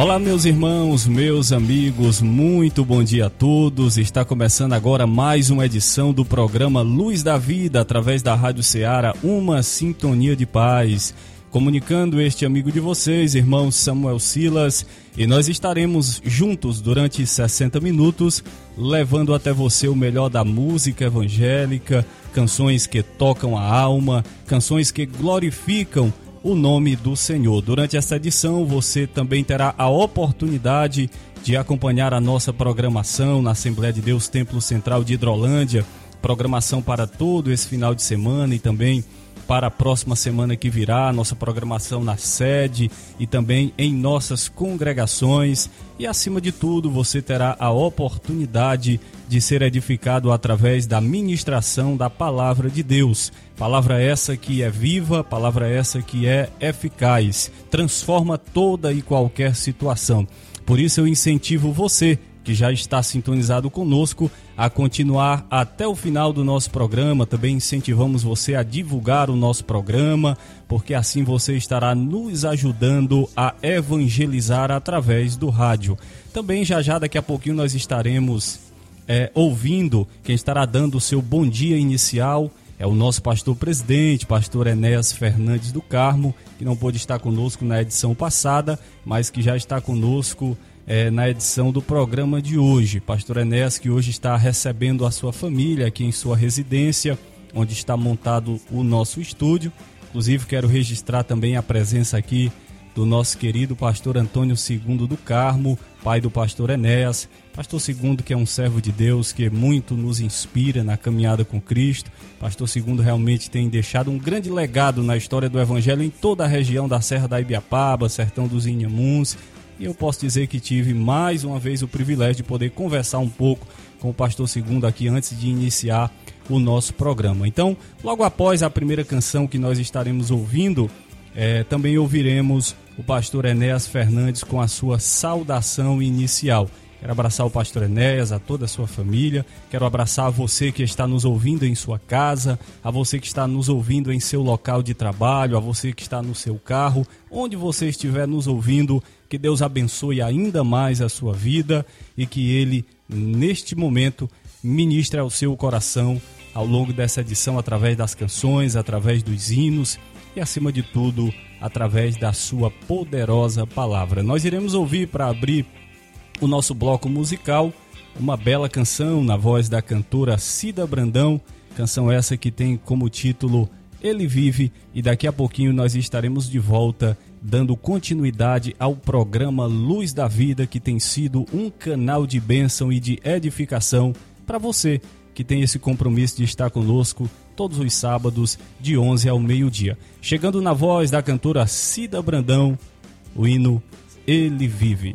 Olá, meus irmãos, meus amigos, muito bom dia a todos. Está começando agora mais uma edição do programa Luz da Vida, através da Rádio Ceará, uma sintonia de paz. Comunicando este amigo de vocês, irmão Samuel Silas, e nós estaremos juntos durante 60 minutos, levando até você o melhor da música evangélica, canções que tocam a alma, canções que glorificam o nome do Senhor. Durante esta edição, você também terá a oportunidade de acompanhar a nossa programação na Assembleia de Deus Templo Central de Hidrolândia, programação para todo esse final de semana e também para a próxima semana que virá, nossa programação na sede e também em nossas congregações. E acima de tudo, você terá a oportunidade de ser edificado através da ministração da palavra de Deus. Palavra essa que é viva, palavra essa que é eficaz, transforma toda e qualquer situação. Por isso eu incentivo você que já está sintonizado conosco a continuar até o final do nosso programa. Também incentivamos você a divulgar o nosso programa, porque assim você estará nos ajudando a evangelizar através do rádio. Também já já daqui a pouquinho nós estaremos é, ouvindo quem estará dando o seu bom dia inicial. É o nosso pastor presidente, pastor Enéas Fernandes do Carmo, que não pôde estar conosco na edição passada, mas que já está conosco é, na edição do programa de hoje. Pastor Enéas, que hoje está recebendo a sua família aqui em sua residência, onde está montado o nosso estúdio. Inclusive, quero registrar também a presença aqui do nosso querido pastor Antônio Segundo do Carmo, pai do pastor Enéas. Pastor Segundo, que é um servo de Deus, que muito nos inspira na caminhada com Cristo. Pastor Segundo realmente tem deixado um grande legado na história do Evangelho em toda a região da Serra da Ibiapaba, Sertão dos Inhamuns, e eu posso dizer que tive mais uma vez o privilégio de poder conversar um pouco com o pastor Segundo aqui antes de iniciar o nosso programa. Então, logo após a primeira canção que nós estaremos ouvindo, é, também ouviremos o pastor Enéas Fernandes com a sua saudação inicial. Quero abraçar o pastor Enéas, a toda a sua família. Quero abraçar a você que está nos ouvindo em sua casa, a você que está nos ouvindo em seu local de trabalho, a você que está no seu carro, onde você estiver nos ouvindo. Que Deus abençoe ainda mais a sua vida e que Ele, neste momento, ministre ao seu coração ao longo dessa edição através das canções, através dos hinos e, acima de tudo, através da sua poderosa palavra. Nós iremos ouvir para abrir o nosso bloco musical uma bela canção na voz da cantora Cida Brandão, canção essa que tem como título Ele Vive, e daqui a pouquinho nós estaremos de volta dando continuidade ao programa Luz da Vida, que tem sido um canal de bênção e de edificação para você que tem esse compromisso de estar conosco todos os sábados, de 11 ao meio-dia. Chegando na voz da cantora Cida Brandão, o hino Ele Vive.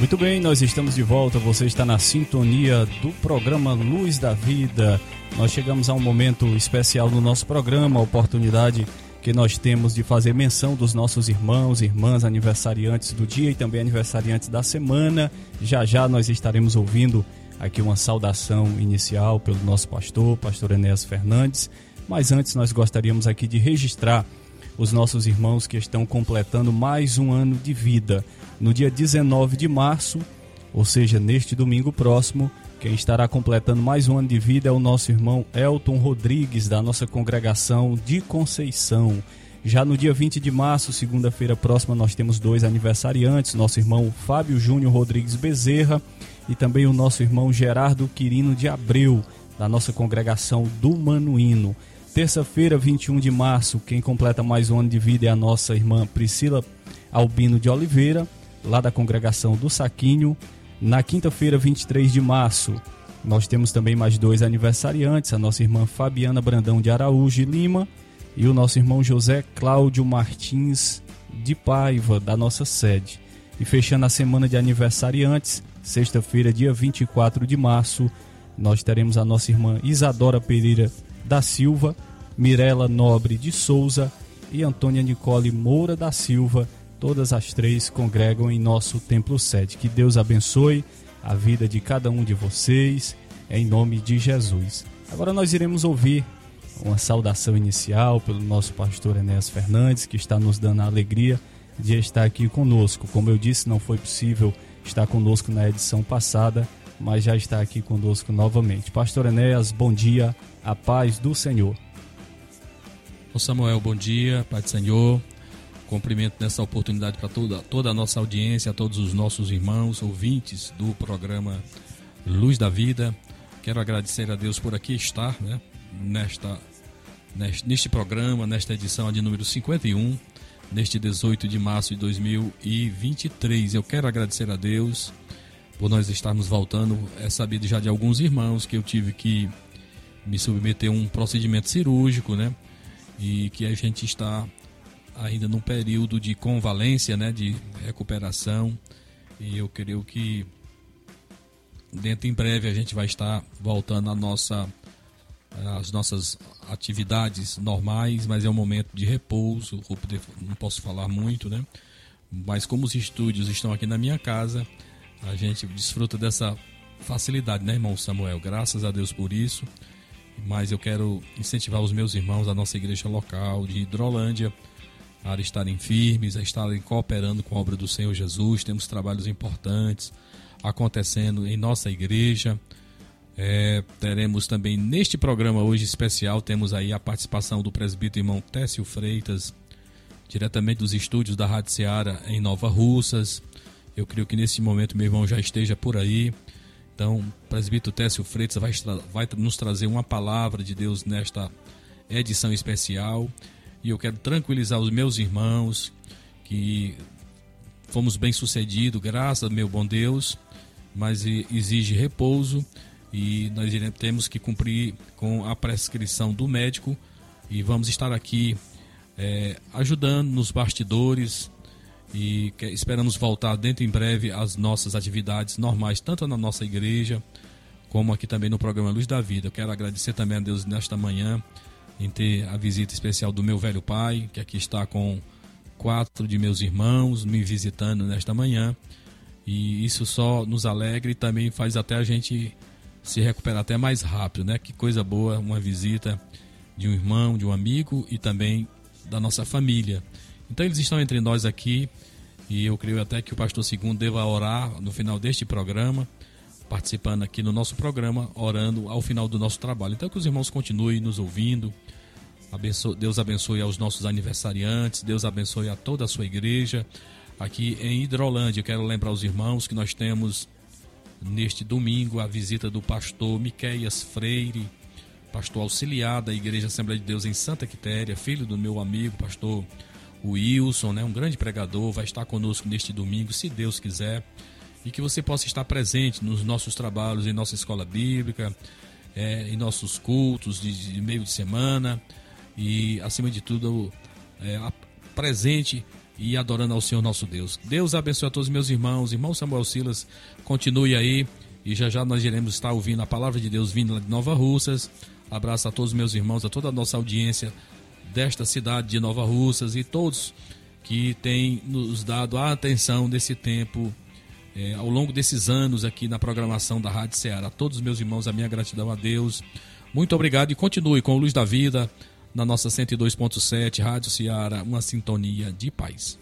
Muito bem, nós estamos de volta. Você está na sintonia do programa Luz da Vida. Nós chegamos a um momento especial no nosso programa, a oportunidade que nós temos de fazer menção dos nossos irmãos irmãs aniversariantes do dia e também aniversariantes da semana. Já já nós estaremos ouvindo aqui uma saudação inicial pelo nosso pastor, pastor Enéas Fernandes. Mas antes nós gostaríamos aqui de registrar os nossos irmãos que estão completando mais um ano de vida. No dia 19 de março, ou seja, neste domingo próximo, quem estará completando mais um ano de vida é o nosso irmão Elton Rodrigues, da nossa congregação de Conceição. Já no dia 20 de março, segunda-feira próxima, nós temos dois aniversariantes: nosso irmão Fábio Júnior Rodrigues Bezerra e também o nosso irmão Gerardo Quirino de Abreu, da nossa congregação do Manuíno. Terça-feira, 21 de março, quem completa mais um ano de vida é a nossa irmã Priscila Albino de Oliveira, lá da congregação do Saquinho. Na quinta-feira, 23 de março, nós temos também mais dois aniversariantes, a nossa irmã Fabiana Brandão de Araújo e Lima e o nosso irmão José Cláudio Martins de Paiva, da nossa sede. E fechando a semana de aniversariantes, sexta-feira, dia 24 de março, nós teremos a nossa irmã Isadora Pereira da Silva, Mirela Nobre de Souza e Antônia Nicole Moura da Silva. Todas as três congregam em nosso templo sede. Que Deus abençoe a vida de cada um de vocês, em nome de Jesus. Agora nós iremos ouvir uma saudação inicial pelo nosso pastor Enéas Fernandes, que está nos dando a alegria de estar aqui conosco. Como eu disse, não foi possível estar conosco na edição passada, mas já está aqui conosco novamente. Pastor Enéas, bom dia, a paz do Senhor. Ô Samuel, bom dia, Pai do Senhor. Cumprimento nessa oportunidade para toda, toda a nossa audiência, a todos os nossos irmãos, ouvintes do programa Luz da Vida. Quero agradecer a Deus por aqui estar, né? Nesta, neste, neste programa, nesta edição de número 51, neste 18 de março de 2023. Eu quero agradecer a Deus por nós estarmos voltando. É sabido já de alguns irmãos que eu tive que me submeter a um procedimento cirúrgico, né? E que a gente está ainda num período de convalência, né? De recuperação. E eu creio que dentro em breve a gente vai estar voltando à nossa as nossas atividades normais, mas é um momento de repouso, não posso falar muito, né? Mas como os estúdios estão aqui na minha casa, a gente desfruta dessa facilidade, né, irmão Samuel? Graças a Deus por isso. Mas eu quero incentivar os meus irmãos da nossa igreja local de Hidrolândia a estarem firmes, a estarem cooperando com a obra do Senhor Jesus. Temos trabalhos importantes acontecendo em nossa igreja. É, teremos também neste programa hoje especial, temos aí a participação do presbítero irmão Técio Freitas, diretamente dos estúdios da Rádio Seara em Nova Russas. Eu creio que nesse momento meu irmão já esteja por aí. Então, presbítero Técio Freitas vai, vai nos trazer uma palavra de Deus nesta edição especial. E eu quero tranquilizar os meus irmãos que fomos bem sucedidos, graças ao meu bom Deus, mas exige repouso e nós temos que cumprir com a prescrição do médico e vamos estar aqui é, ajudando nos bastidores e que, esperamos voltar dentro em breve às nossas atividades normais, tanto na nossa igreja como aqui também no programa Luz da Vida. Eu quero agradecer também a Deus nesta manhã em ter a visita especial do meu velho pai, que aqui está com quatro de meus irmãos me visitando nesta manhã. E isso só nos alegra e também faz até a gente se recuperar até mais rápido, né? Que coisa boa uma visita de um irmão, de um amigo e também da nossa família. Então eles estão entre nós aqui e eu creio até que o pastor segundo deva orar no final deste programa, participando aqui no nosso programa, orando ao final do nosso trabalho. Então que os irmãos continuem nos ouvindo. Deus abençoe aos nossos aniversariantes, Deus abençoe a toda a sua igreja. Aqui em Hidrolândia, eu quero lembrar os irmãos que nós temos neste domingo a visita do pastor Miqueias Freire, pastor auxiliar da Igreja Assembleia de Deus em Santa Quitéria, filho do meu amigo, pastor Wilson, né, um grande pregador, vai estar conosco neste domingo, se Deus quiser, e que você possa estar presente nos nossos trabalhos em nossa escola bíblica, é, em nossos cultos de, de, meio de semana, e acima de tudo, é, presente e adorando ao Senhor nosso Deus. Deus abençoe a todos os meus irmãos, irmão Samuel Silas, continue aí e já já nós iremos estar ouvindo a palavra de Deus vindo lá de Nova Russas. Abraço a todos os meus irmãos, a toda a nossa audiência desta cidade de Nova Russas e todos que têm nos dado a atenção desse tempo é, ao longo desses anos aqui na programação da Rádio Ceará. A todos os meus irmãos, a minha gratidão a Deus. Muito obrigado e continue com o Luz da Vida na nossa 102.7 Rádio Ceará, uma sintonia de paz.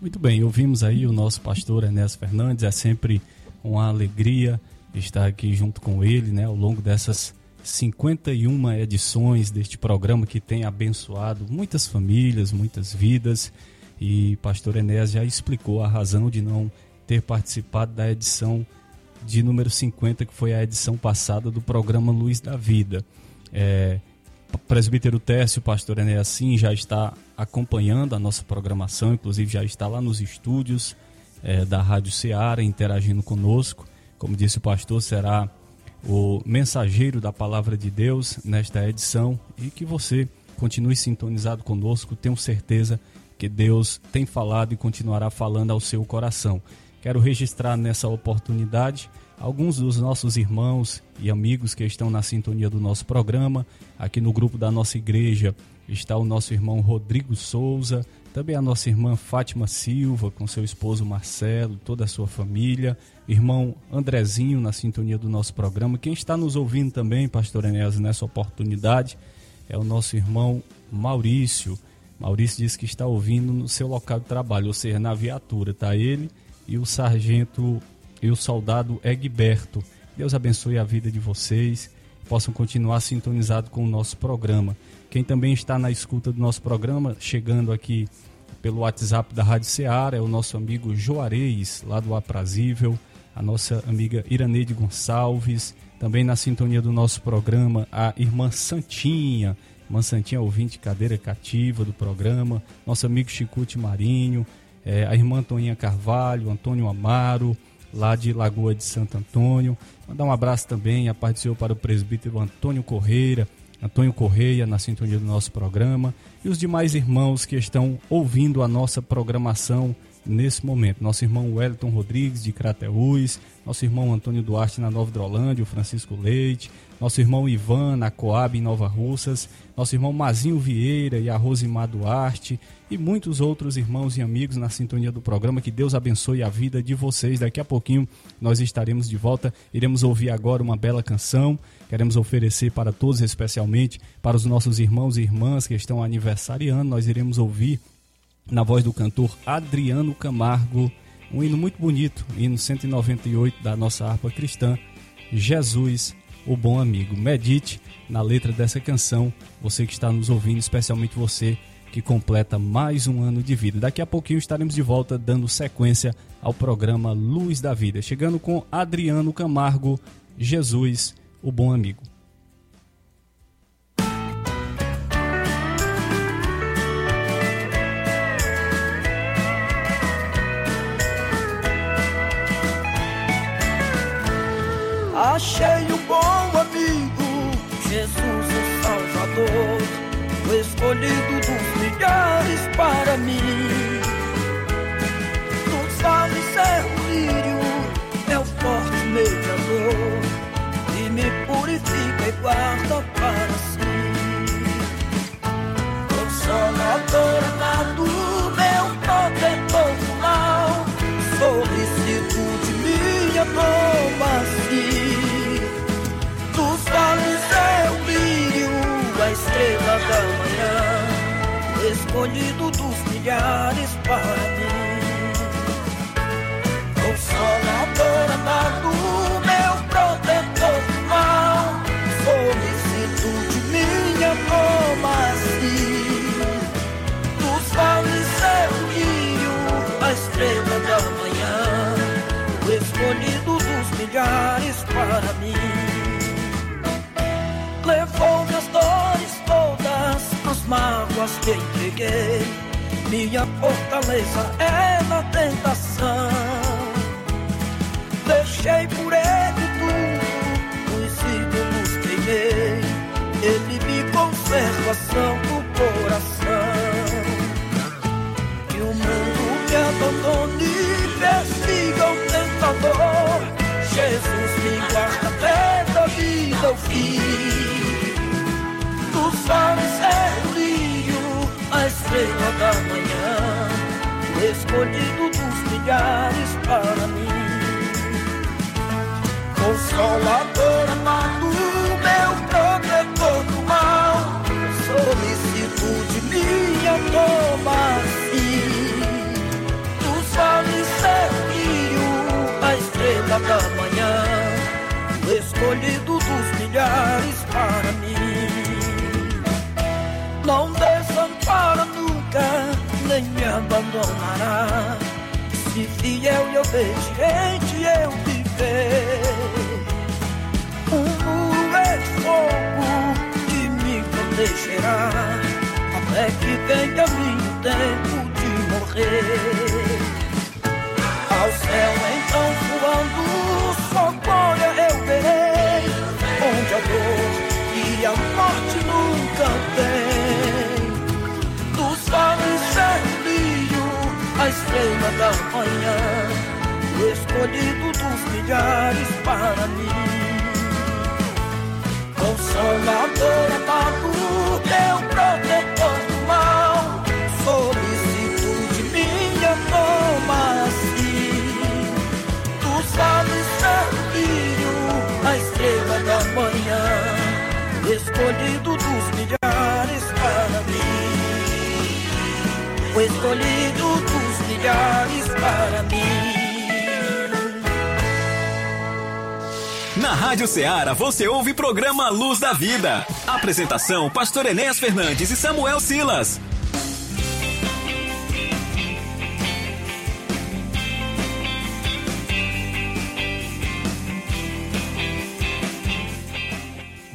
Muito bem, ouvimos aí o nosso pastor Enéas Fernandes, é sempre uma alegria estar aqui junto com ele, né, ao longo dessas 51 edições deste programa que tem abençoado muitas famílias, muitas vidas. E pastor Enéas já explicou a razão de não ter participado da edição de número 50, que foi a edição passada do programa Luz da Vida. É, presbítero Tércio, pastor Enéas, sim, já está acompanhando a nossa programação, inclusive já está lá nos estúdios é, da Rádio Ceará interagindo conosco. Como disse o pastor, será o mensageiro da palavra de Deus nesta edição e que você continue sintonizado conosco. Tenho certeza que Deus tem falado e continuará falando ao seu coração. Quero registrar nessa oportunidade alguns dos nossos irmãos e amigos que estão na sintonia do nosso programa. Aqui no grupo da nossa igreja está o nosso irmão Rodrigo Souza, também a nossa irmã Fátima Silva, com seu esposo Marcelo, toda a sua família, irmão Andrezinho na sintonia do nosso programa. Quem está nos ouvindo também, pastor Enéas, nessa oportunidade, é o nosso irmão Maurício. Maurício disse que está ouvindo no seu local de trabalho, ou seja, na viatura, tá ele e o sargento e o soldado Egberto. Deus abençoe a vida de vocês, possam continuar sintonizados com o nosso programa. Quem também está na escuta do nosso programa, chegando aqui pelo WhatsApp da Rádio Ceará, é o nosso amigo Joareis, lá do Aprazível, a nossa amiga Iraneide Gonçalves, também na sintonia do nosso programa, a irmã Santinha, irmã Santinha ouvinte cadeira cativa do programa, nosso amigo Chicute Marinho, é, a irmã Antoninha Carvalho, Antônio Amaro, lá de Lagoa de Santo Antônio. Mandar um abraço também, a paz do para o presbítero Antônio Correira, Antônio Correia, na sintonia do nosso programa, e os demais irmãos que estão ouvindo a nossa programação nesse momento. Nosso irmão Wellington Rodrigues, de Crateús, nosso irmão Antônio Duarte, na Nova Hidrolândia, o Francisco Leite, nosso irmão Ivan, na Coab, em Nova Russas, nosso irmão Mazinho Vieira e a Rosimar Duarte, e muitos outros irmãos e amigos na sintonia do programa. Que Deus abençoe a vida de vocês. Daqui a pouquinho nós estaremos de volta. Iremos ouvir agora uma bela canção. Queremos oferecer para todos, especialmente para os nossos irmãos e irmãs que estão aniversariando. Nós iremos ouvir na voz do cantor Adriano Camargo, um hino muito bonito, hino 198 da nossa harpa cristã, Jesus, o bom amigo. Medite na letra dessa canção, você que está nos ouvindo, especialmente você que completa mais um ano de vida. Daqui a pouquinho estaremos de volta dando sequência ao programa Luz da Vida, chegando com Adriano Camargo, Jesus, o bom amigo. Achei um bom amigo, Jesus o Salvador, o escolhido dos milhares para mim. Nos vales é o lírio, é o forte mediador, me purifica e guarda para si. Consolador amado, meu protetor mal, solicitude minha toma assim. Dos vales é o lírio, a estrela da manhã, escolhido dos milhares para mim. Consolador amado, milhares para mim. Levou minhas dores todas, as mágoas que entreguei. Minha fortaleza é na tentação. Deixei por ele tudo, os ídolos queimei. Ele me conserva santo coração. Que o mundo me abandone persiga o tentador. Ao fim. Dos vales é o lírio, a estrela da manhã, escolhido dos milhares para mim. Consolador amado, meu protetor do mal, solicitude minha toma. Dos vales é o lírio, a estrela da manhã, escolhido dos milhares para mim. Não desampara nunca, nem me abandonará. Se fiel e obediente eu viver. Um muro é de fogo que me protegerá, até que venha meu tempo de morrer. Ao céu então voando, estrela da manhã, escolhido dos milhares para mim. Consolador amado, meu protetor do mal, solicitude minha toma assim. Tu sabes filho, a estrela da manhã, escolhido dos milhares para mim. O escolhido dos milhares para mim. Na Rádio Ceará você ouve programa Luz da Vida. Apresentação: Pastor Enéas Fernandes e Samuel Silas.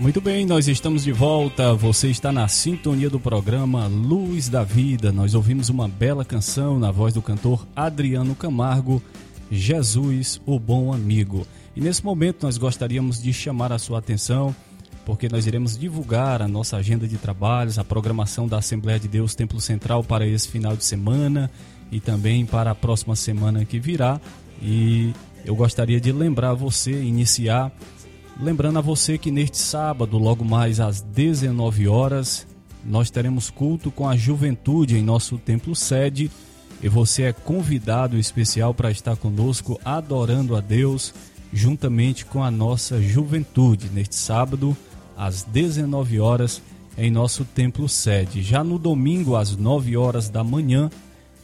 Muito bem, nós estamos de volta. Você está na sintonia do programa Luz da Vida. Nós ouvimos uma bela canção na voz do cantor Adriano Camargo, Jesus, o Bom Amigo. E nesse momento nós gostaríamos de chamar a sua atenção, porque nós iremos divulgar a nossa agenda de trabalhos, a programação da Assembleia de Deus Templo Central para esse final de semana e também para a próxima semana que virá. E eu gostaria de lembrar você, iniciar Lembrando a você que neste sábado, logo mais às 19 horas, nós teremos culto com a juventude em nosso templo sede e você é convidado especial para estar conosco adorando a Deus juntamente com a nossa juventude neste sábado às 19 horas em nosso templo sede. Já no domingo às 9 horas da manhã,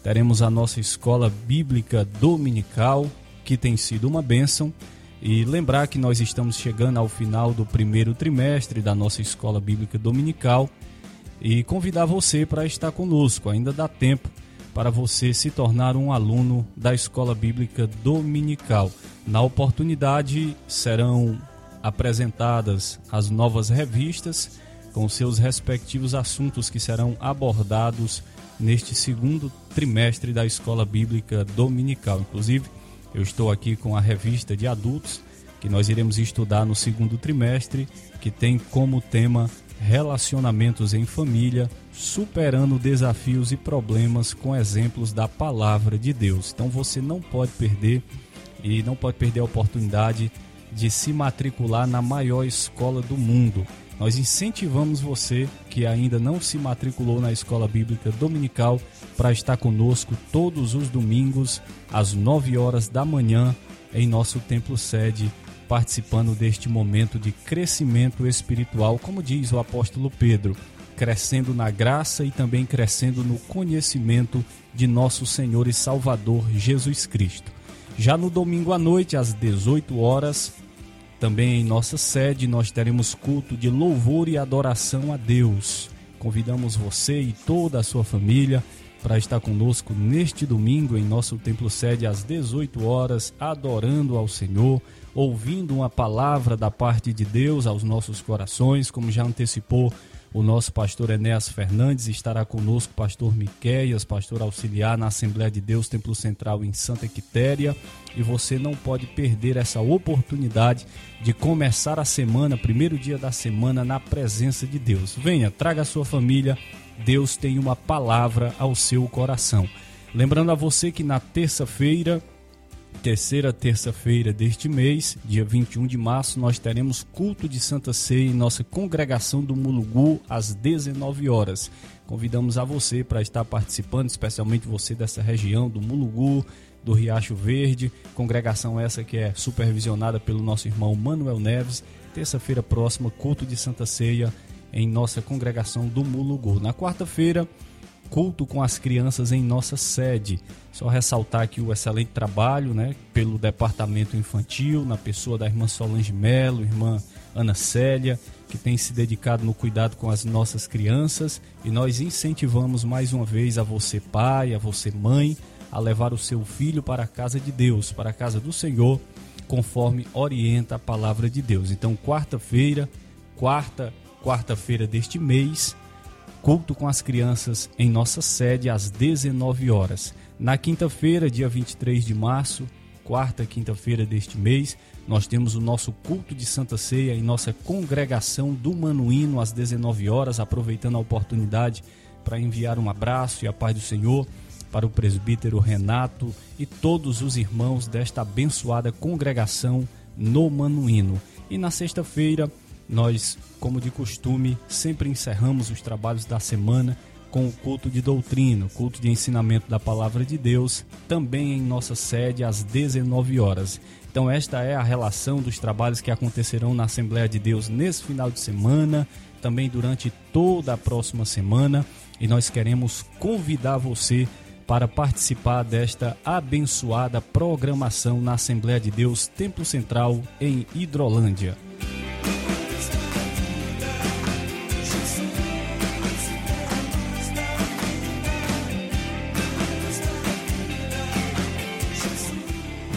teremos a nossa escola bíblica dominical, que tem sido uma bênção. E lembrar que nós estamos chegando ao final do primeiro trimestre da nossa escola bíblica dominical e convidar você para estar conosco. Ainda dá tempo para você se tornar um aluno da escola bíblica dominical. Na oportunidade serão apresentadas as novas revistas com seus respectivos assuntos que serão abordados neste segundo trimestre da escola bíblica dominical. Inclusive, eu estou aqui com a revista de adultos que nós iremos estudar no segundo trimestre, que tem como tema Relacionamentos em Família, superando desafios e problemas com exemplos da palavra de Deus. Então você não pode perder e não pode perder a oportunidade de se matricular na maior escola do mundo. Nós incentivamos você que ainda não se matriculou na escola bíblica dominical para estar conosco todos os domingos às 9 horas da manhã em nosso templo sede, participando deste momento de crescimento espiritual, como diz o apóstolo Pedro, crescendo na graça e também crescendo no conhecimento de nosso Senhor e Salvador Jesus Cristo. Já no domingo à noite, às 18 horas, também em nossa sede, nós teremos culto de louvor e adoração a Deus. Convidamos você e toda a sua família para estar conosco neste domingo em nosso templo sede às 18 horas, adorando ao Senhor, ouvindo uma palavra da parte de Deus aos nossos corações, como já antecipou o nosso pastor Enéas Fernandes estará conosco, pastor Miqueias, pastor auxiliar na Assembleia de Deus Templo Central em Santa Quitéria. E você não pode perder essa oportunidade de começar a semana, primeiro dia da semana, na presença de Deus. Venha, traga a sua família. Deus tem uma palavra ao seu coração. Lembrando a você que na terça-feira terceira terça-feira deste mês, dia 21 de março, nós teremos culto de Santa Ceia em nossa congregação do Mulugu às 19 horas. Convidamos a você para estar participando, especialmente você dessa região do Mulugu, do Riacho Verde, congregação essa que é supervisionada pelo nosso irmão Manuel Neves. Terça-feira próxima, culto de Santa Ceia em nossa congregação do Mulugu. Na quarta-feira, culto com as crianças em nossa sede. Só ressaltar aqui o excelente trabalho né, pelo departamento infantil, na pessoa da irmã Solange Melo, irmã Ana Célia, que tem se dedicado no cuidado com as nossas crianças. E nós incentivamos mais uma vez a você, pai, a você, mãe, a levar o seu filho para a casa de Deus, para a casa do Senhor, conforme orienta a palavra de Deus. Então, quarta-feira, quarta, quarta-feira deste mês, culto com as crianças em nossa sede às 19 horas. Na quinta-feira, dia 23 de março, quarta quinta-feira deste mês, nós temos o nosso culto de Santa Ceia em nossa congregação do Manuíno às 19 horas, aproveitando a oportunidade para enviar um abraço e a paz do Senhor para o presbítero Renato e todos os irmãos desta abençoada congregação no Manuíno. E na sexta-feira, nós, como de costume, sempre encerramos os trabalhos da semana com o culto de doutrina, o culto de ensinamento da palavra de Deus, também em nossa sede às 19 horas. Então esta é a relação dos trabalhos que acontecerão na Assembleia de Deus nesse final de semana, também durante toda a próxima semana, e nós queremos convidar você para participar desta abençoada programação na Assembleia de Deus Templo Central em Hidrolândia.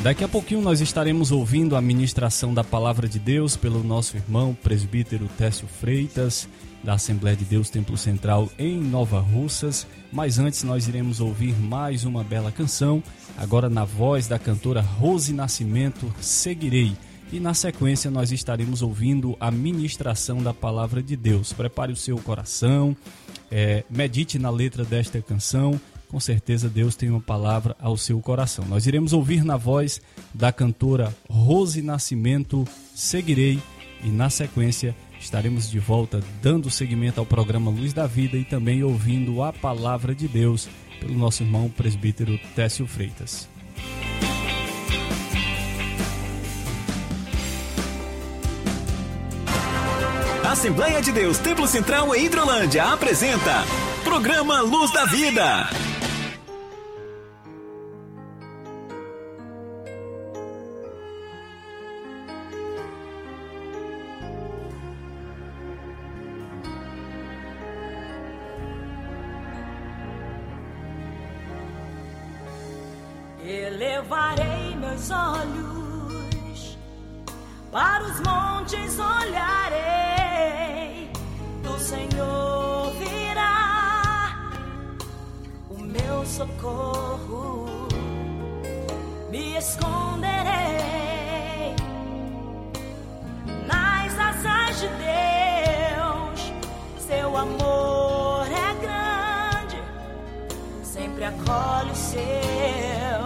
Daqui a pouquinho nós estaremos ouvindo a ministração da palavra de Deus pelo nosso irmão presbítero Técio Freitas, da Assembleia de Deus Templo Central em Nova Russas. Mas antes nós iremos ouvir mais uma bela canção, agora na voz da cantora Rose Nascimento, Seguirei. E na sequência nós estaremos ouvindo a ministração da palavra de Deus. Prepare o seu coração, é, medite na letra desta canção com certeza Deus tem uma palavra ao seu coração. Nós iremos ouvir na voz da cantora Rose Nascimento Seguirei e na sequência estaremos de volta dando seguimento ao programa Luz da Vida e também ouvindo a palavra de Deus pelo nosso irmão presbítero Técio Freitas. Assembleia de Deus Templo Central em Hidrolândia apresenta Programa Luz da Vida. Socorro. Me esconderei nas asas de Deus. Seu amor é grande sempre acolhe os seus.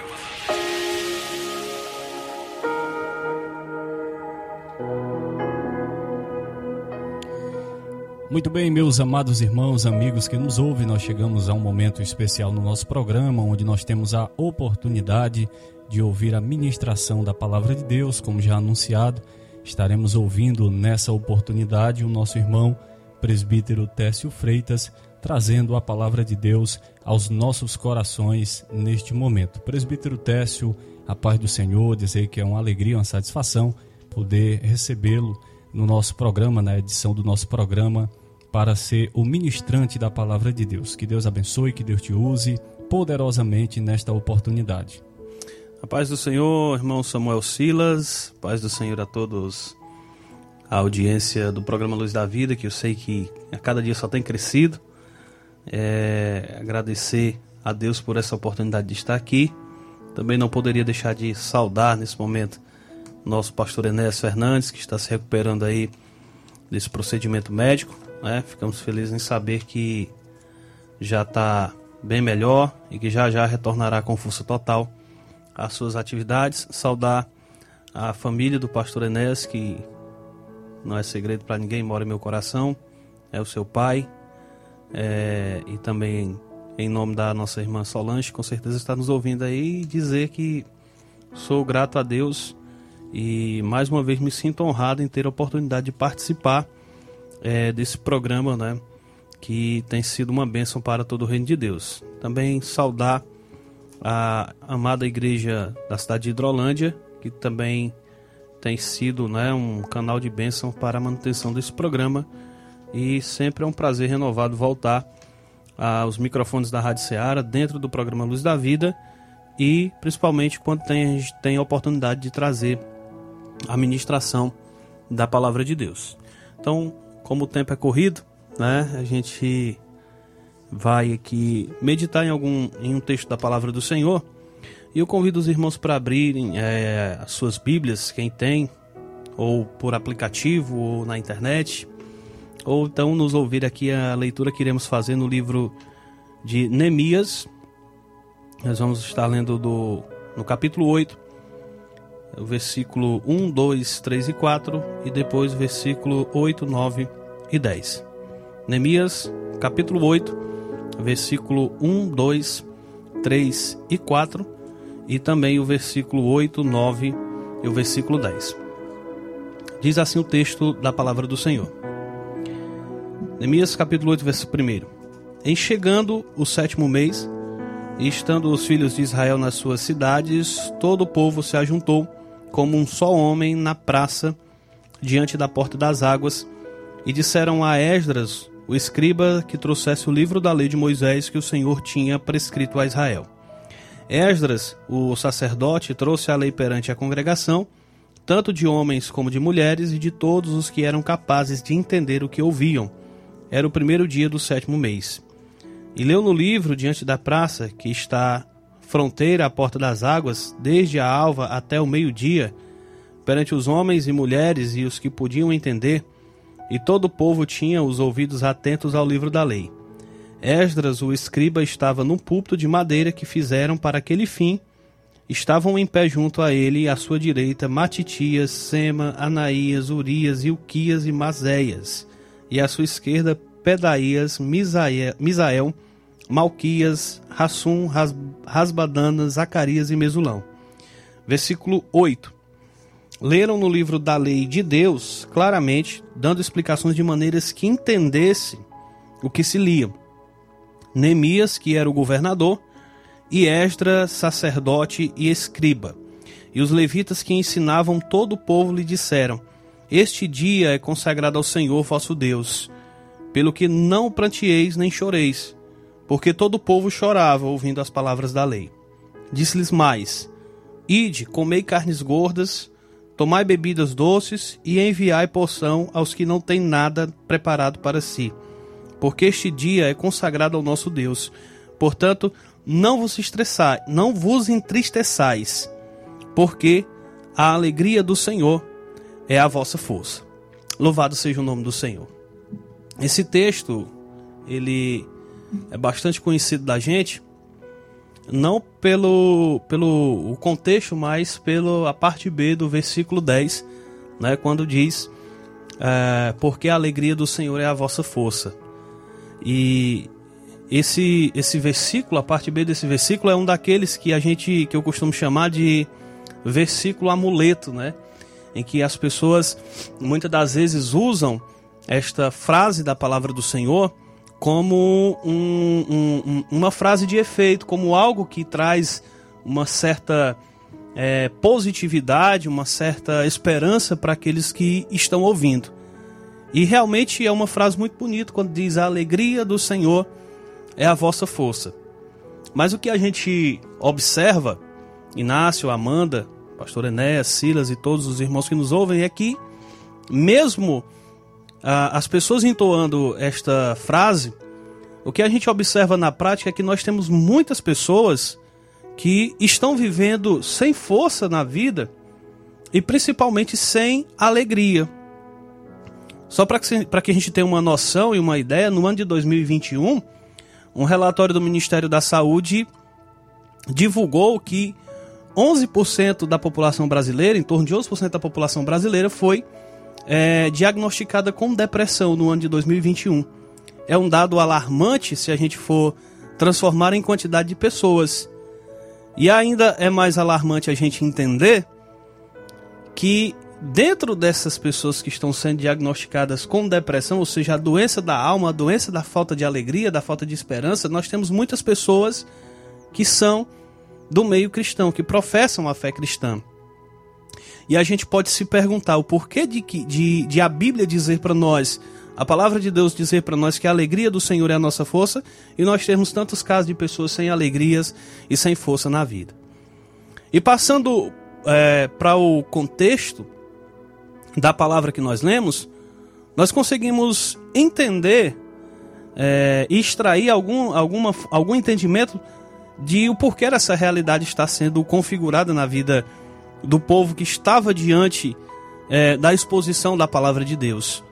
Muito bem, meus amados irmãos, amigos que nos ouvem, nós chegamos a um momento especial no nosso programa, onde nós temos a oportunidade de ouvir a ministração da palavra de Deus, como já anunciado. Estaremos ouvindo nessa oportunidade o nosso irmão presbítero Técio Freitas, trazendo a palavra de Deus aos nossos corações neste momento. Presbítero Técio, a paz do Senhor, dizer que é uma alegria, uma satisfação poder recebê-lo no nosso programa, na edição do nosso programa para ser o ministrante da palavra de Deus. Que Deus abençoe, que Deus te use poderosamente nesta oportunidade. A paz do Senhor, irmão Samuel Silas, paz do Senhor a todos, a audiência do programa Luz da Vida, que eu sei que a cada dia só tem crescido. É, agradecer a Deus por essa oportunidade de estar aqui. Também não poderia deixar de saudar nesse momento nosso pastor Enéas Fernandes, que está se recuperando aí desse procedimento médico. Né? Ficamos felizes em saber que já está bem melhor e que já já retornará com força total às suas atividades. Saudar a família do pastor Enéas, que não é segredo para ninguém, mora em meu coração, é o seu pai, é, e também em nome da nossa irmã Solange, com certeza está nos ouvindo aí, dizer que sou grato a Deus e mais uma vez me sinto honrado em ter a oportunidade de participar é, desse programa, né? Que tem sido uma bênção para todo o reino de Deus. Também saudar a amada igreja da cidade de Hidrolândia, que também tem sido né, um canal de bênção para a manutenção desse programa. E sempre é um prazer renovado voltar aos microfones da Rádio Ceará dentro do programa Luz da Vida e principalmente quando tem, a gente tem a oportunidade de trazer a ministração da palavra de Deus. Então, como o tempo é corrido, né, a gente vai aqui meditar em algum em um texto da palavra do Senhor. E eu convido os irmãos para abrirem é, as suas Bíblias, quem tem, ou por aplicativo, ou na internet, ou então nos ouvir aqui a leitura que iremos fazer no livro de Neemias. Nós vamos estar lendo do, no capítulo 8, o versículo 1, 2, 3 e 4, e depois o versículo 8, 9 e 10. Neemias, capítulo 8, versículo 1, 2, 3 e 4, e também o versículo 8, 9 e o versículo 10. Diz assim o texto da palavra do Senhor. Neemias, capítulo 8, versículo 1. Em chegando o sétimo mês, e estando os filhos de Israel nas suas cidades, todo o povo se ajuntou como um só homem na praça diante da porta das águas, e disseram a Esdras, o escriba, que trouxesse o livro da lei de Moisés que o Senhor tinha prescrito a Israel. Esdras, o sacerdote, trouxe a lei perante a congregação, tanto de homens como de mulheres e de todos os que eram capazes de entender o que ouviam. Era o primeiro dia do sétimo mês. E leu no livro diante da praça, que está fronteira à porta das águas, desde a alva até o meio-dia, perante os homens e mulheres e os que podiam entender, e todo o povo tinha os ouvidos atentos ao livro da lei. Esdras, o escriba, estava num púlpito de madeira que fizeram para aquele fim. Estavam em pé junto a ele, à sua direita, Matitias, Sema, Anaías, Urias, Ilquias e Mazéias, e à sua esquerda, Pedaías, Misael, Misael Malquias, Rassum, Ras, Rasbadana, Zacarias e Mesulão. Versículo 8. Leram no livro da lei de Deus claramente, dando explicações de maneiras que entendesse o que se lia. Neemias, que era o governador, e Esdra, sacerdote e escriba. E os levitas que ensinavam todo o povo lhe disseram: Este dia é consagrado ao Senhor vosso Deus, pelo que não plantieis nem choreis porque todo o povo chorava ouvindo as palavras da lei. Disse-lhes mais: Ide, comei carnes gordas, tomai bebidas doces e enviai porção aos que não têm nada preparado para si, porque este dia é consagrado ao nosso Deus. Portanto, não vos estressai, não vos entristeçais, porque a alegria do Senhor é a vossa força. Louvado seja o nome do Senhor. Esse texto, ele é bastante conhecido da gente, não pelo, pelo o contexto, mas pela parte B do versículo 10, né, quando diz: é, Porque a alegria do Senhor é a vossa força. E esse, esse versículo, a parte B desse versículo, é um daqueles que a gente, que eu costumo chamar de versículo amuleto, né? Em que as pessoas muitas das vezes usam esta frase da palavra do Senhor como um, um, uma frase de efeito, como algo que traz uma certa é, positividade, uma certa esperança para aqueles que estão ouvindo. E realmente é uma frase muito bonita quando diz: A alegria do Senhor é a vossa força. Mas o que a gente observa, Inácio, Amanda, Pastor Enéas, Silas e todos os irmãos que nos ouvem, é que, mesmo ah, as pessoas entoando esta frase, o que a gente observa na prática é que nós temos muitas pessoas que estão vivendo sem força na vida e principalmente sem alegria. Só para que, que a gente tenha uma noção e uma ideia, no ano de 2021, um relatório do Ministério da Saúde divulgou que 11% da população brasileira, em torno de 11% da população brasileira, foi é, diagnosticada com depressão no ano de 2021. É um dado alarmante se a gente for transformar em quantidade de pessoas. E ainda é mais alarmante a gente entender que dentro dessas pessoas que estão sendo diagnosticadas com depressão, ou seja, a doença da alma, a doença da falta de alegria, da falta de esperança, nós temos muitas pessoas que são do meio cristão, que professam a fé cristã. E a gente pode se perguntar o porquê de, de, de a Bíblia dizer para nós, a palavra de Deus dizer para nós que a alegria do Senhor é a nossa força, e nós temos tantos casos de pessoas sem alegrias e sem força na vida. E passando é, para o contexto da palavra que nós lemos, nós conseguimos entender é, extrair algum, alguma, algum entendimento de o porquê essa realidade está sendo configurada na vida do povo que estava diante é, da exposição da palavra de Deus.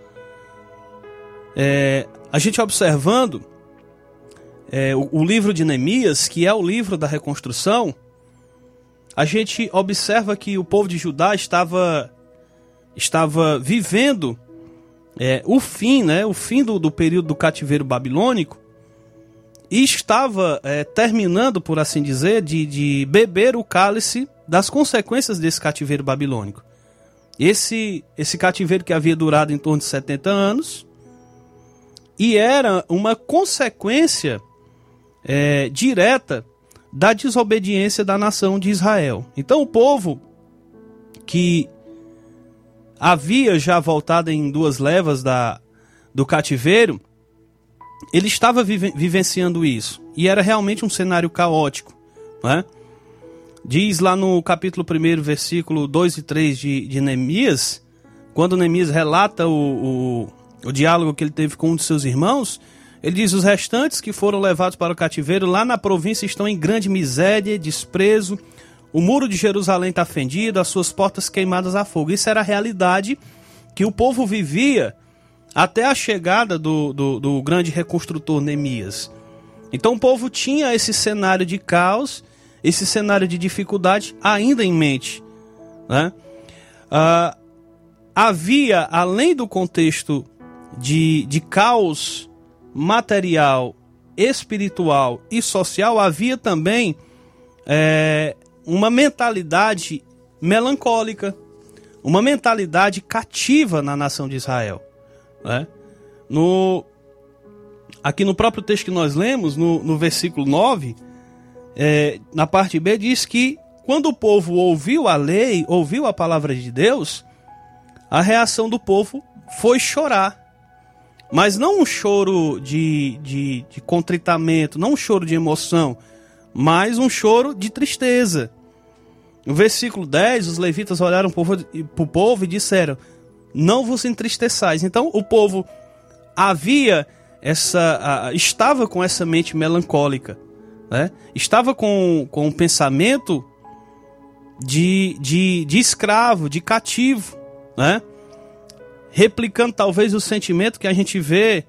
É, a gente observando é, o, o livro de Neemias, que é o livro da reconstrução, a gente observa que o povo de Judá estava estava vivendo é, o fim, né, o fim do, do período do cativeiro babilônico e estava é, terminando, por assim dizer, de, de beber o cálice das consequências desse cativeiro babilônico. Esse, esse cativeiro que havia durado em torno de 70 anos e era uma consequência é, direta da desobediência da nação de Israel. Então o povo que havia já voltado em duas levas da, do cativeiro, ele estava vive, vivenciando isso. E era realmente um cenário caótico. Né? Diz lá no capítulo 1, versículo 2 e 3 de, de Neemias, quando Neemias relata o, o, o diálogo que ele teve com um de seus irmãos, ele diz: Os restantes que foram levados para o cativeiro lá na província estão em grande miséria, desprezo o muro de Jerusalém está fendido, as suas portas queimadas a fogo. Isso era a realidade que o povo vivia até a chegada do, do, do grande reconstrutor Neemias. Então o povo tinha esse cenário de caos, esse cenário de dificuldade ainda em mente. Né? Ah, havia, além do contexto de, de caos material, espiritual e social, havia também é, uma mentalidade melancólica, uma mentalidade cativa na nação de Israel. Né? No, aqui no próprio texto que nós lemos, no, no versículo 9, é, na parte B, diz que quando o povo ouviu a lei, ouviu a palavra de Deus, a reação do povo foi chorar. Mas não um choro de, de, de contritamento, não um choro de emoção, mas um choro de tristeza. No versículo 10, os levitas olharam para o povo e disseram: Não vos entristeçais. Então o povo havia essa. estava com essa mente melancólica. né? estava com, com um pensamento de, de, de escravo, de cativo, né? replicando talvez o sentimento que a gente vê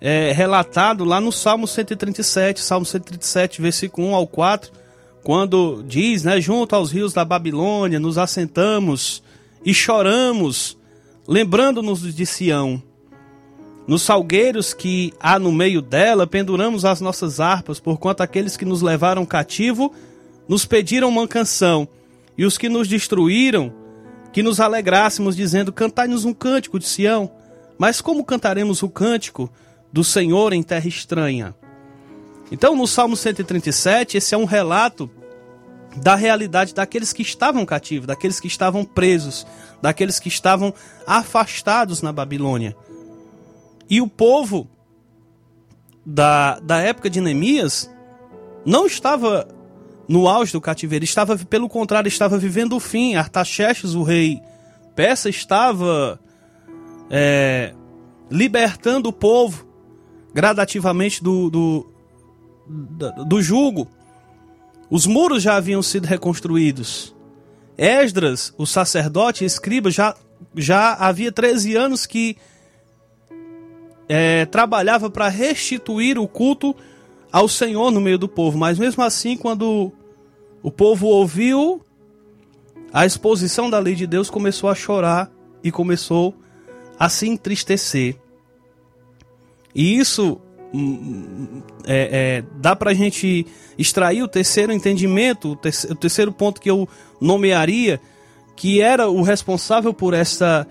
é, relatado lá no Salmo 137, Salmo 137, versículo 1 ao 4, quando diz, né, junto aos rios da Babilônia, nos assentamos e choramos, lembrando-nos de Sião. Nos salgueiros que há no meio dela, penduramos as nossas harpas, porquanto aqueles que nos levaram cativo nos pediram uma canção, e os que nos destruíram, que nos alegrássemos, dizendo: Cantai-nos um cântico de Sião. Mas como cantaremos o cântico do Senhor em terra estranha? Então, no Salmo 137, esse é um relato da realidade daqueles que estavam cativos, daqueles que estavam presos, daqueles que estavam afastados na Babilônia. E o povo da, da época de Neemias não estava no auge do cativeiro, estava, pelo contrário, estava vivendo o fim. Artaxerxes, o rei persa, estava é, libertando o povo gradativamente do, do, do, do jugo. Os muros já haviam sido reconstruídos. Esdras, o sacerdote e escriba, já, já havia 13 anos que é, trabalhava para restituir o culto ao Senhor no meio do povo. Mas mesmo assim, quando o povo ouviu a exposição da lei de Deus, começou a chorar e começou a se entristecer. E isso é, é, dá para a gente extrair o terceiro entendimento, o terceiro, o terceiro ponto que eu nomearia, que era o responsável por esta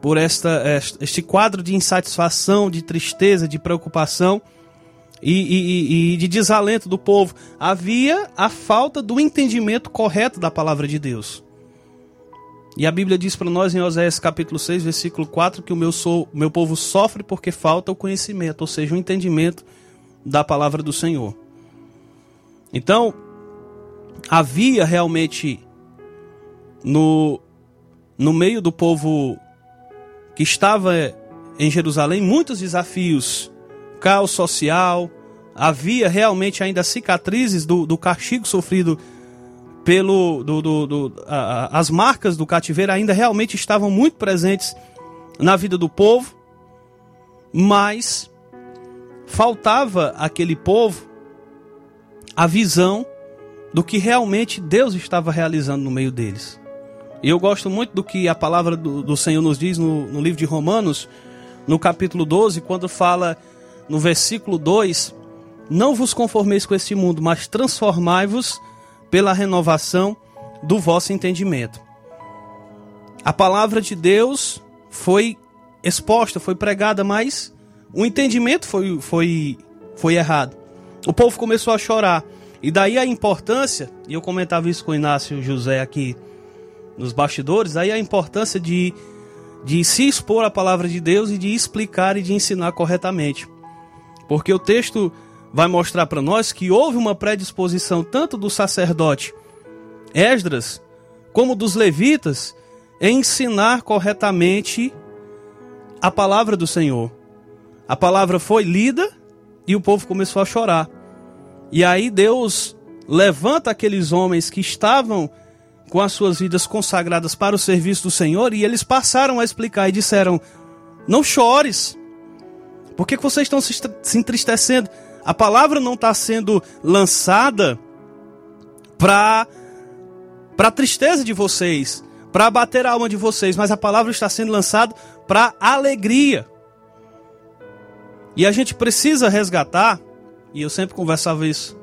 por esta este quadro de insatisfação, de tristeza, de preocupação e, e, e de desalento do povo. Havia a falta do entendimento correto da palavra de Deus. E a Bíblia diz para nós em Oséias capítulo 6, versículo 4, que o meu, meu povo sofre porque falta o conhecimento, ou seja, o entendimento da palavra do Senhor. Então, havia realmente no, no meio do povo que estava em Jerusalém muitos desafios caos social, havia realmente ainda cicatrizes do, do castigo sofrido pelo do, do, do a, as marcas do cativeiro ainda realmente estavam muito presentes na vida do povo, mas faltava aquele povo a visão do que realmente Deus estava realizando no meio deles. E eu gosto muito do que a palavra do, do Senhor nos diz no, no livro de Romanos, no capítulo 12, quando fala no versículo 2: Não vos conformeis com este mundo, mas transformai-vos pela renovação do vosso entendimento. A palavra de Deus foi exposta, foi pregada, mas o entendimento foi, foi, foi errado. O povo começou a chorar. E daí a importância, e eu comentava isso com o Inácio José aqui nos bastidores, daí a importância de, de se expor à palavra de Deus e de explicar e de ensinar corretamente. Porque o texto vai mostrar para nós que houve uma predisposição tanto do sacerdote Esdras como dos levitas em ensinar corretamente a palavra do Senhor. A palavra foi lida e o povo começou a chorar. E aí Deus levanta aqueles homens que estavam com as suas vidas consagradas para o serviço do Senhor e eles passaram a explicar e disseram: Não chores. Por que, vocês estão se entristecendo? A palavra não está sendo lançada para para tristeza de vocês, para abater a alma de vocês, mas a palavra está sendo lançada para alegria. E a gente precisa resgatar, e eu sempre conversava isso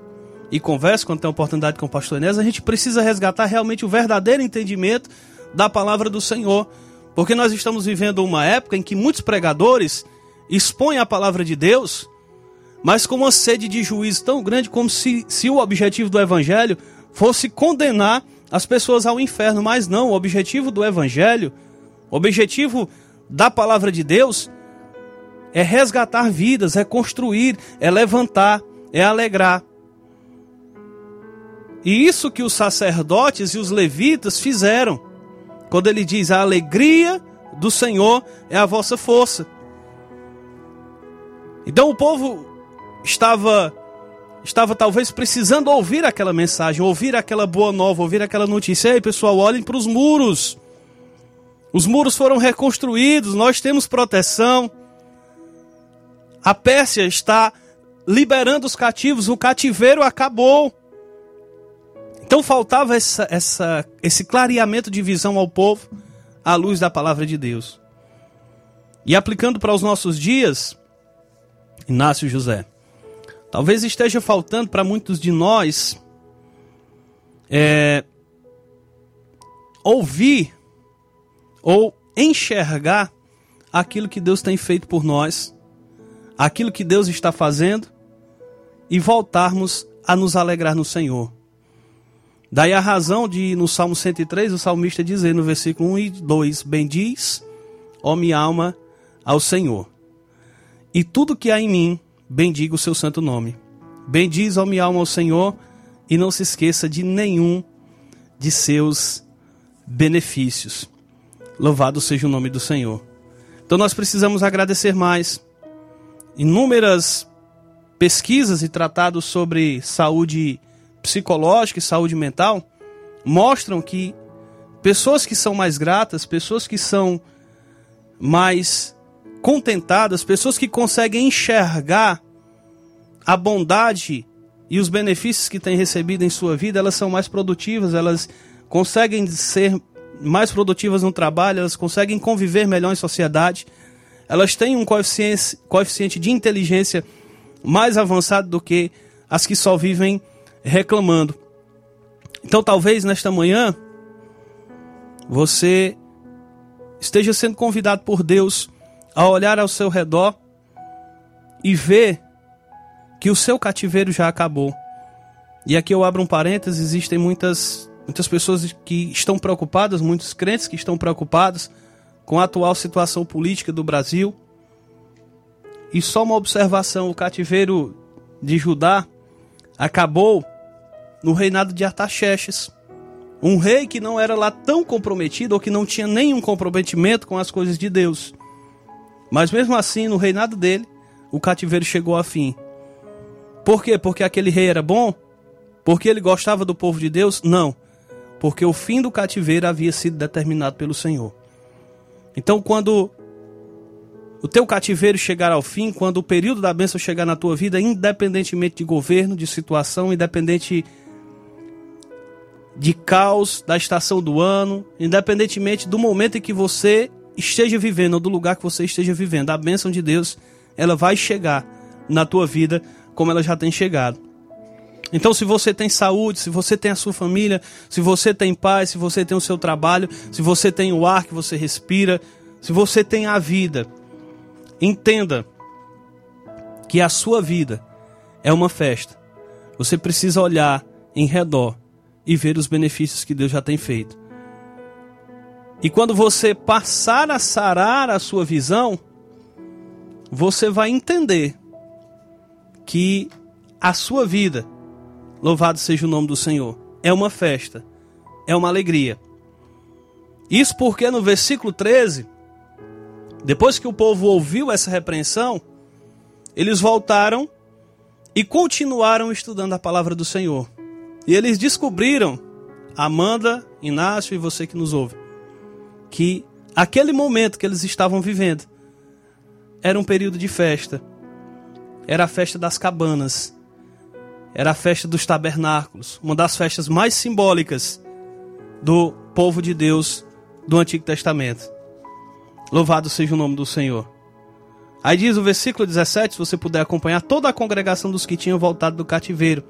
e converso quando tem oportunidade com o pastor Inês, a gente precisa resgatar realmente o verdadeiro entendimento da palavra do Senhor. Porque nós estamos vivendo uma época em que muitos pregadores expõe a palavra de Deus, mas com uma sede de juízo tão grande como se, se o objetivo do evangelho fosse condenar as pessoas ao inferno, mas não, o objetivo do evangelho, o objetivo da palavra de Deus é resgatar vidas, é construir, é levantar, é alegrar. E isso que os sacerdotes e os levitas fizeram, quando ele diz: a alegria do Senhor é a vossa força. Então o povo estava estava talvez precisando ouvir aquela mensagem, ouvir aquela boa nova, ouvir aquela notícia. Ei, pessoal, olhem para os muros. Os muros foram reconstruídos, nós temos proteção. A Pérsia está liberando os cativos, o cativeiro acabou. Então faltava essa, essa, esse clareamento de visão ao povo à luz da palavra de Deus. E aplicando para os nossos dias, Inácio José, talvez esteja faltando para muitos de nós é, ouvir ou enxergar aquilo que Deus tem feito por nós, aquilo que Deus está fazendo e voltarmos a nos alegrar no Senhor. Daí a razão de, no Salmo 103, o salmista dizer no versículo 1 e 2: Bendiz, ó minha alma, ao Senhor. E tudo que há em mim, bendiga o seu santo nome. Bendiz, ó minha alma, ao Senhor, e não se esqueça de nenhum de seus benefícios. Louvado seja o nome do Senhor. Então nós precisamos agradecer mais. Inúmeras pesquisas e tratados sobre saúde psicológica e saúde mental mostram que pessoas que são mais gratas, pessoas que são mais contentadas, pessoas que conseguem enxergar a bondade e os benefícios que têm recebido em sua vida, elas são mais produtivas, elas conseguem ser mais produtivas no trabalho, elas conseguem conviver melhor em sociedade, elas têm um coeficiente, coeficiente de inteligência mais avançado do que as que só vivem reclamando. Então, talvez nesta manhã você esteja sendo convidado por Deus a olhar ao seu redor e ver que o seu cativeiro já acabou. E aqui eu abro um parênteses, existem muitas muitas pessoas que estão preocupadas, muitos crentes que estão preocupados com a atual situação política do Brasil. E só uma observação, o cativeiro de Judá acabou no reinado de Artaxerxes. Um rei que não era lá tão comprometido ou que não tinha nenhum comprometimento com as coisas de Deus. Mas mesmo assim, no reinado dele, o cativeiro chegou a fim. Por quê? Porque aquele rei era bom? Porque ele gostava do povo de Deus? Não. Porque o fim do cativeiro havia sido determinado pelo Senhor. Então, quando o teu cativeiro chegar ao fim, quando o período da bênção chegar na tua vida, independentemente de governo, de situação, independente de caos da estação do ano, independentemente do momento em que você esteja vivendo ou do lugar que você esteja vivendo, a bênção de Deus, ela vai chegar na tua vida como ela já tem chegado. Então, se você tem saúde, se você tem a sua família, se você tem paz, se você tem o seu trabalho, se você tem o ar que você respira, se você tem a vida, entenda que a sua vida é uma festa. Você precisa olhar em redor e ver os benefícios que Deus já tem feito. E quando você passar a sarar a sua visão, você vai entender que a sua vida, louvado seja o nome do Senhor, é uma festa, é uma alegria. Isso porque no versículo 13, depois que o povo ouviu essa repreensão, eles voltaram e continuaram estudando a palavra do Senhor. E eles descobriram, Amanda, Inácio e você que nos ouve, que aquele momento que eles estavam vivendo era um período de festa. Era a festa das cabanas. Era a festa dos tabernáculos, uma das festas mais simbólicas do povo de Deus do Antigo Testamento. Louvado seja o nome do Senhor. Aí diz o versículo 17, se você puder acompanhar, toda a congregação dos que tinham voltado do cativeiro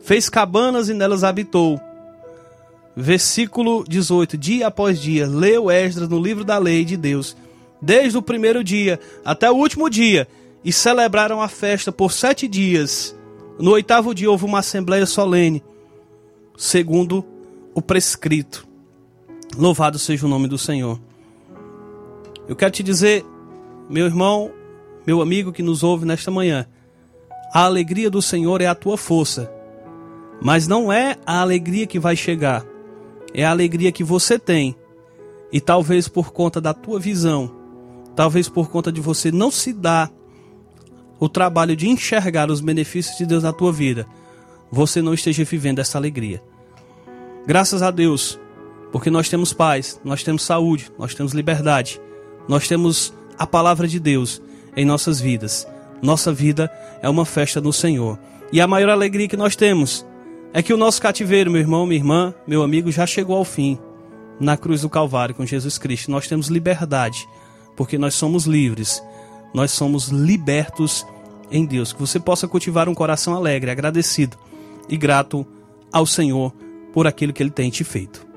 fez cabanas e nelas habitou. Versículo 18: Dia após dia, leu Esdras no livro da lei de Deus, desde o primeiro dia até o último dia, e celebraram a festa por sete dias. No oitavo dia houve uma assembleia solene, segundo o prescrito. Louvado seja o nome do Senhor. Eu quero te dizer, meu irmão, meu amigo que nos ouve nesta manhã, a alegria do Senhor é a tua força. Mas não é a alegria que vai chegar, é a alegria que você tem. E talvez por conta da tua visão, talvez por conta de você não se dar o trabalho de enxergar os benefícios de Deus na tua vida, você não esteja vivendo essa alegria. Graças a Deus, porque nós temos paz, nós temos saúde, nós temos liberdade, nós temos a palavra de Deus em nossas vidas. Nossa vida é uma festa no Senhor. E a maior alegria que nós temos é que o nosso cativeiro, meu irmão, minha irmã, meu amigo, já chegou ao fim na cruz do Calvário com Jesus Cristo. Nós temos liberdade, porque nós somos livres, nós somos libertos em Deus. Que você possa cultivar um coração alegre, agradecido e grato ao Senhor por aquilo que Ele tem te feito.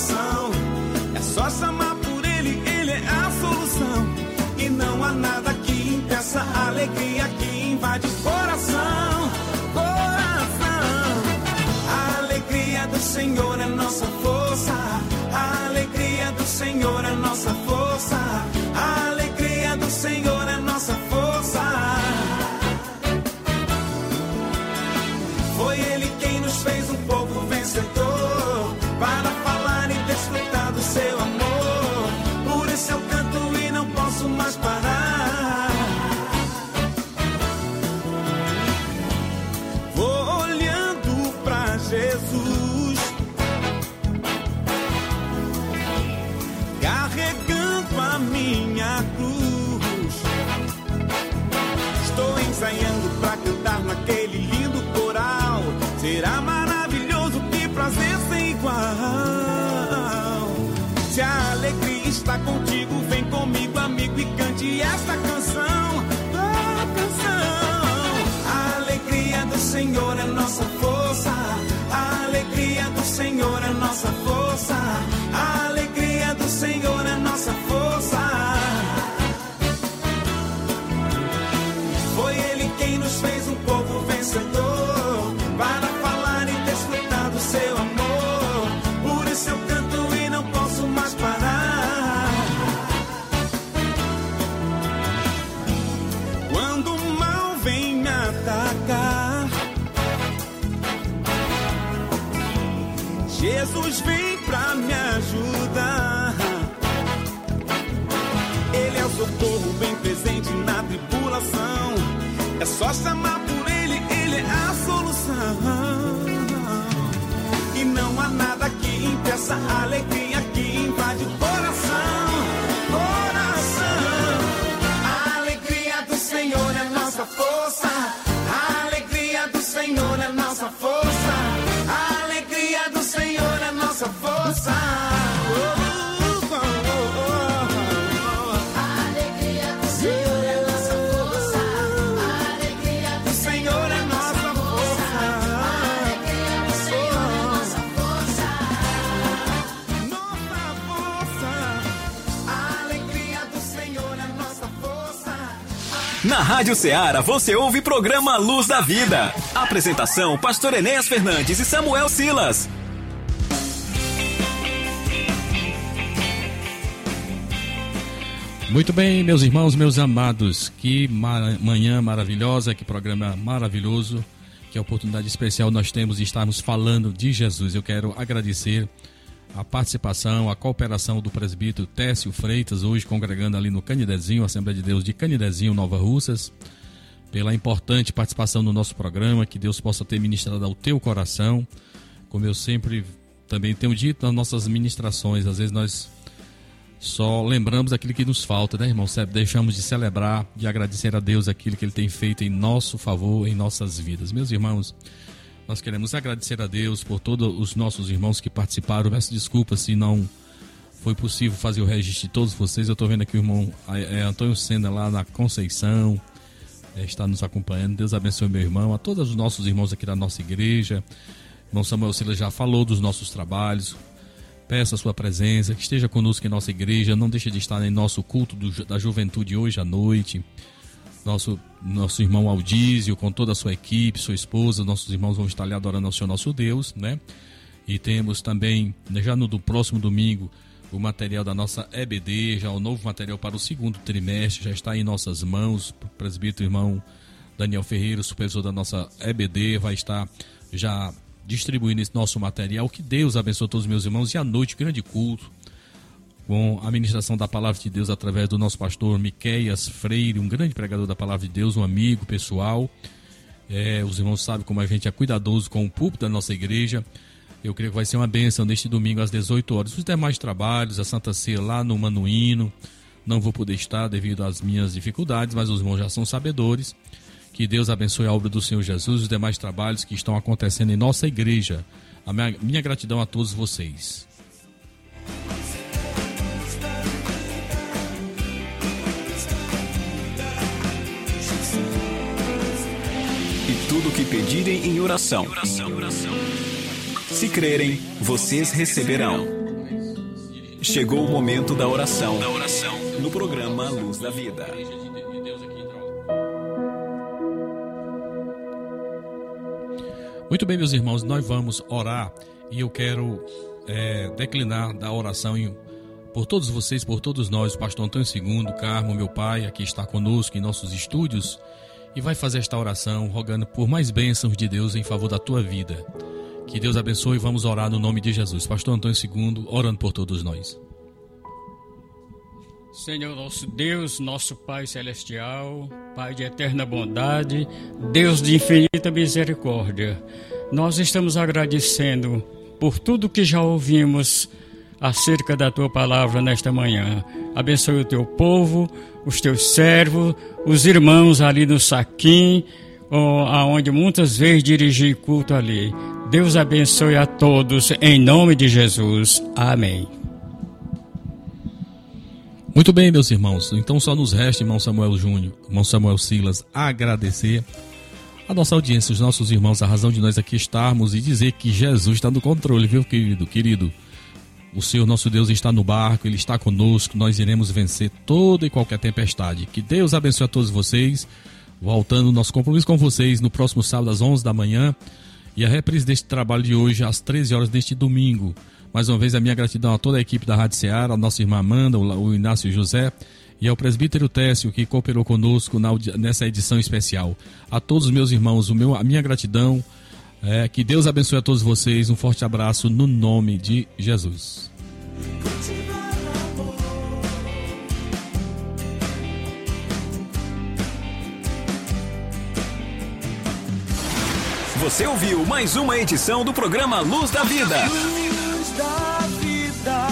Tribulação. É só chamar Se a alegria está contigo, vem comigo, amigo, e cante esta canção. A canção. A alegria do Senhor é nossa força. É só chamar por ele, ele é a solução. E não há nada que impeça a alegria que invade o coração. Coração. A alegria do Senhor é nossa força. A alegria do Senhor é nossa força. A alegria do Senhor é nossa força. Oh, Na Rádio Ceará você ouve programa Luz da Vida. Apresentação: Pastor Enéas Fernandes e Samuel Silas. Muito bem, meus irmãos, meus amados, que ma- manhã maravilhosa, que programa maravilhoso, que oportunidade especial nós temos de estarmos falando de Jesus. Eu quero agradecer a participação, a cooperação do presbítero Técio Freitas, hoje congregando ali no Canidezinho, Assembleia de Deus de Canidezinho, Nova Russas. pela importante participação no nosso programa, que Deus possa ter ministrado ao teu coração. Como eu sempre também tenho dito nas nossas ministrações, às vezes nós só lembramos aquilo que nos falta, né, irmão? Deixamos de celebrar, de agradecer a Deus aquilo que Ele tem feito em nosso favor, em nossas vidas. Meus irmãos, nós queremos agradecer a Deus por todos os nossos irmãos que participaram. Peço desculpa se não foi possível fazer o registro de todos vocês. Eu estou vendo aqui o irmão é, Antônio Sena lá na Conceição, é, está nos acompanhando. Deus abençoe meu irmão, a todos os nossos irmãos aqui da nossa igreja. Irmão Samuel Silas já falou dos nossos trabalhos. Peça a sua presença, que esteja conosco em nossa igreja. Não deixe de estar em nosso culto do, da juventude hoje à noite. Nosso, nosso irmão Aldísio, com toda a sua equipe, sua esposa, nossos irmãos vão estar ali adorando ao Senhor nosso Deus, né? E temos também, já no do próximo domingo, o material da nossa EBD, já o novo material para o segundo trimestre, já está em nossas mãos. O presbítero irmão Daniel Ferreira, supervisor da nossa EBD, vai estar já distribuindo esse nosso material. Que Deus abençoe todos os meus irmãos. E à noite, grande culto, com a ministração da palavra de Deus através do nosso pastor Miqueias Freire, um grande pregador da palavra de Deus, um amigo pessoal. É, os irmãos sabem como a gente é cuidadoso com o púlpito da nossa igreja. Eu creio que vai ser uma bênção neste domingo às 18 horas. Os demais trabalhos, a Santa Ceia lá no Manuíno, não vou poder estar devido às minhas dificuldades, mas os irmãos já são sabedores. Que Deus abençoe a obra do Senhor Jesus e os demais trabalhos que estão acontecendo em nossa igreja. A minha, minha gratidão a todos vocês. Tudo o que pedirem em oração. Se crerem, vocês receberão. Chegou o momento da oração. No programa Luz da Vida. Muito bem, meus irmãos, nós vamos orar e eu quero é, declinar da oração em, por todos vocês, por todos nós, o pastor Antônio II, Carmo, meu pai, aqui está conosco em nossos estúdios e vai fazer esta oração rogando por mais bênçãos de Deus em favor da tua vida. Que Deus abençoe e vamos orar no nome de Jesus. Pastor Antônio II, orando por todos nós. Senhor nosso Deus, nosso Pai celestial, Pai de eterna bondade, Deus de infinita misericórdia, nós estamos agradecendo por tudo que já ouvimos acerca da tua palavra nesta manhã. Abençoe o teu povo, os teus servos, os irmãos ali no saquim, aonde muitas vezes dirigi culto ali. Deus abençoe a todos em nome de Jesus. Amém. Muito bem, meus irmãos. Então só nos resta, irmão Samuel Júnior, irmão Samuel Silas, agradecer a nossa audiência, os nossos irmãos, a razão de nós aqui estarmos e dizer que Jesus está no controle, viu, querido? Querido, o Senhor nosso Deus está no barco, Ele está conosco, nós iremos vencer toda e qualquer tempestade. Que Deus abençoe a todos vocês. Voltando nosso compromisso com vocês no próximo sábado às 11 da manhã e a reprise deste trabalho de hoje às 13 horas deste domingo. Mais uma vez a minha gratidão a toda a equipe da Rádio Ceará, a nossa irmã Amanda, o Inácio José e ao presbítero Técio que cooperou conosco nessa edição especial. A todos os meus irmãos, o meu, a minha gratidão. É, que Deus abençoe a todos vocês. Um forte abraço no nome de Jesus. Você ouviu mais uma edição do programa Luz da Vida. Luz da vida,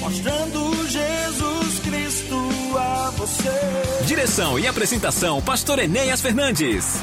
mostrando Jesus Cristo a você. Direção e apresentação, Pastor Enéas Fernandes.